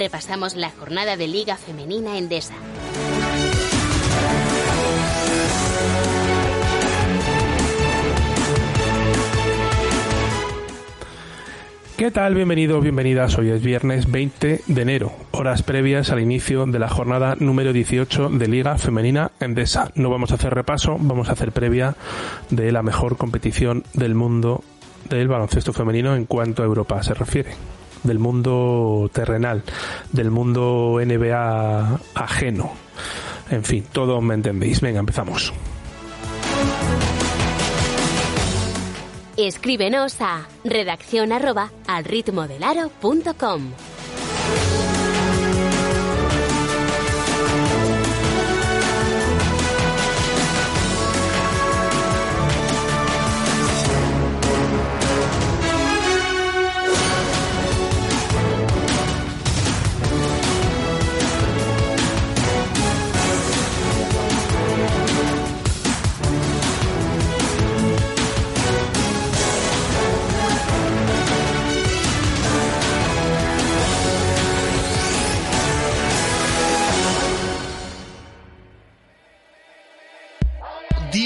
repasamos la jornada de Liga Femenina Endesa. ¿Qué tal? Bienvenidos, bienvenidas. Hoy es viernes 20 de enero, horas previas al inicio de la jornada número 18 de Liga Femenina Endesa. No vamos a hacer repaso, vamos a hacer previa de la mejor competición del mundo del baloncesto femenino en cuanto a Europa se refiere del mundo terrenal, del mundo NBA ajeno. En fin, todos me entendéis. Venga, empezamos. Escríbenos a redacción arroba al ritmo del aro punto com.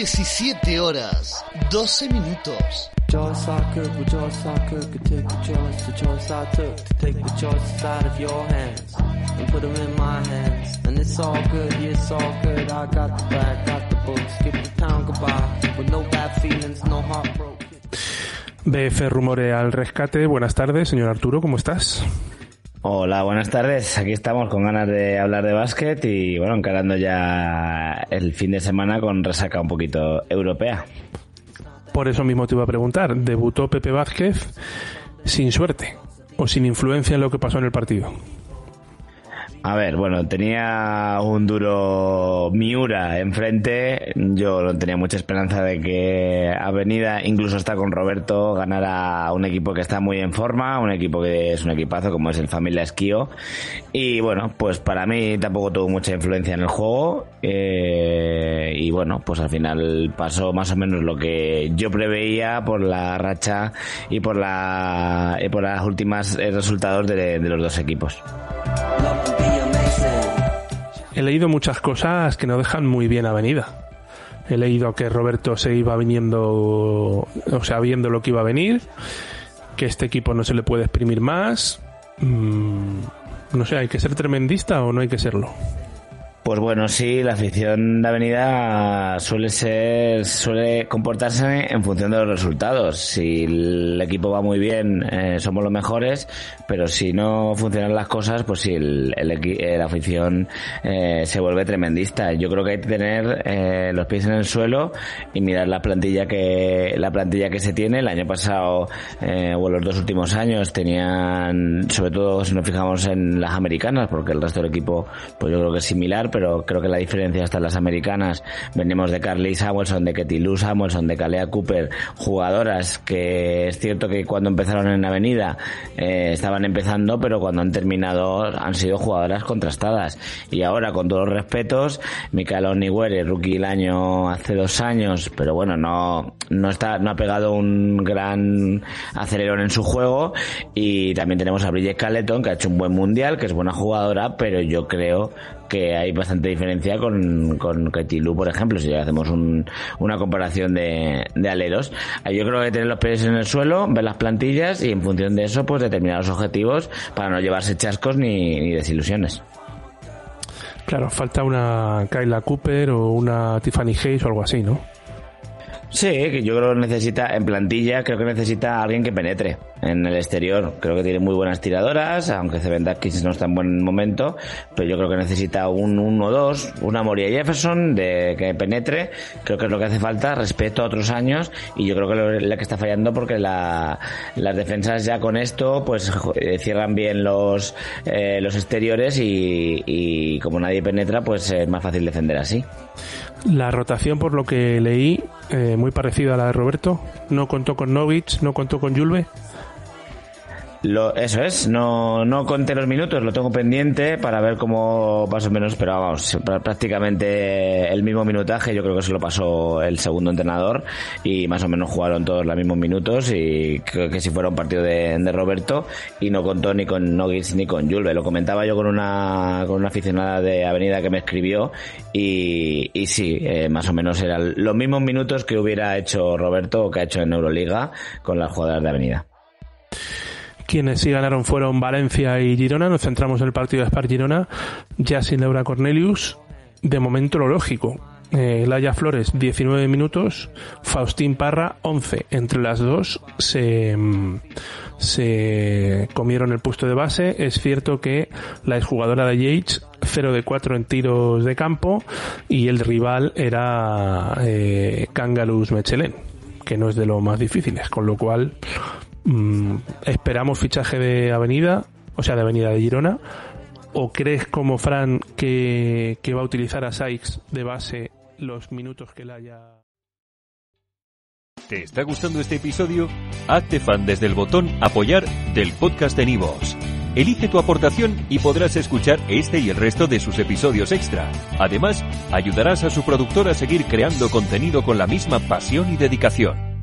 17 horas, 12 minutos. BF Rumore al rescate, buenas tardes, señor Arturo, ¿cómo estás? Hola, buenas tardes. Aquí estamos con ganas de hablar de básquet y bueno, encarando ya el fin de semana con resaca un poquito europea. Por eso mismo te iba a preguntar, ¿debutó Pepe Vázquez sin suerte o sin influencia en lo que pasó en el partido? A ver, bueno, tenía un duro Miura enfrente. Yo no tenía mucha esperanza de que Avenida, incluso está con Roberto, ganara un equipo que está muy en forma, un equipo que es un equipazo como es el Familia Esquío. Y bueno, pues para mí tampoco tuvo mucha influencia en el juego. Eh, y bueno, pues al final pasó más o menos lo que yo preveía por la racha y por la y por las últimas eh, resultados de, de los dos equipos. He leído muchas cosas que no dejan muy bien Avenida. He leído que Roberto se iba viniendo, o sea, viendo lo que iba a venir, que este equipo no se le puede exprimir más. Mm, no sé, ¿hay que ser tremendista o no hay que serlo? Pues bueno, sí, la afición de Avenida suele ser, suele comportarse en función de los resultados. Si el equipo va muy bien, eh, somos los mejores, pero si no funcionan las cosas, pues sí, el, el la afición eh, se vuelve tremendista. Yo creo que hay que tener eh, los pies en el suelo y mirar la plantilla que, la plantilla que se tiene. El año pasado, eh, o los dos últimos años, tenían, sobre todo si nos fijamos en las americanas, porque el resto del equipo, pues yo creo que es similar, pero creo que la diferencia está en las americanas. Venimos de Carly Samuelson, de Ketty Lou Samuelson, de Kalea Cooper, jugadoras que es cierto que cuando empezaron en Avenida eh, estaban empezando, pero cuando han terminado han sido jugadoras contrastadas. Y ahora, con todos los respetos, Michaela Oniguere, rookie del año hace dos años, pero bueno, no, no está, no ha pegado un gran acelerón en su juego. Y también tenemos a Bridget Carleton, que ha hecho un buen mundial, que es buena jugadora, pero yo creo que hay bastante diferencia con, con Katie Lou, por ejemplo, si hacemos un- una comparación de, de aleros. Ahí Yo creo que tener los pies en el suelo, ver las plantillas y en función de eso, pues determinar los objetivos para no llevarse chascos ni, ni desilusiones. Claro, falta una Kyla Cooper o una Tiffany Hayes o algo así, ¿no? Sí, que yo creo que necesita, en plantilla, creo que necesita alguien que penetre en el exterior. Creo que tiene muy buenas tiradoras, aunque Cevendakis no está en buen momento, pero yo creo que necesita un 1-2, una Moria Jefferson de que penetre. Creo que es lo que hace falta respecto a otros años y yo creo que lo, la que está fallando porque la, las defensas ya con esto pues eh, cierran bien los, eh, los exteriores y, y como nadie penetra pues es más fácil defender así. La rotación, por lo que leí, eh, muy parecida a la de Roberto. No contó con Novich, no contó con Julve. Lo, eso es, no, no conté los minutos, lo tengo pendiente para ver cómo más o menos, pero vamos, prácticamente el mismo minutaje, yo creo que se lo pasó el segundo entrenador y más o menos jugaron todos los mismos minutos y creo que si fuera un partido de, de Roberto y no contó ni con Nogis ni con Julve. Lo comentaba yo con una, con una aficionada de Avenida que me escribió y, y sí, eh, más o menos eran los mismos minutos que hubiera hecho Roberto o que ha hecho en Euroliga con las jugadoras de Avenida. Quienes sí ganaron fueron Valencia y Girona. Nos centramos en el partido de Spar Girona, ya sin Laura Cornelius. De momento lo lógico. Eh, Laia Flores 19 minutos, Faustín Parra 11. Entre las dos se, se comieron el puesto de base. Es cierto que la exjugadora de Yates 0 de 4 en tiros de campo y el rival era eh, Kangalus Mechelen, que no es de lo más difíciles, con lo cual mm, esperamos fichaje de Avenida, o sea, de Avenida de Girona. ¿O crees como Fran que, que va a utilizar a Sykes de base los minutos que la haya... ¿Te está gustando este episodio? Hazte fan desde el botón Apoyar del podcast de Nivos. Elige tu aportación y podrás escuchar este y el resto de sus episodios extra. Además, ayudarás a su productor a seguir creando contenido con la misma pasión y dedicación.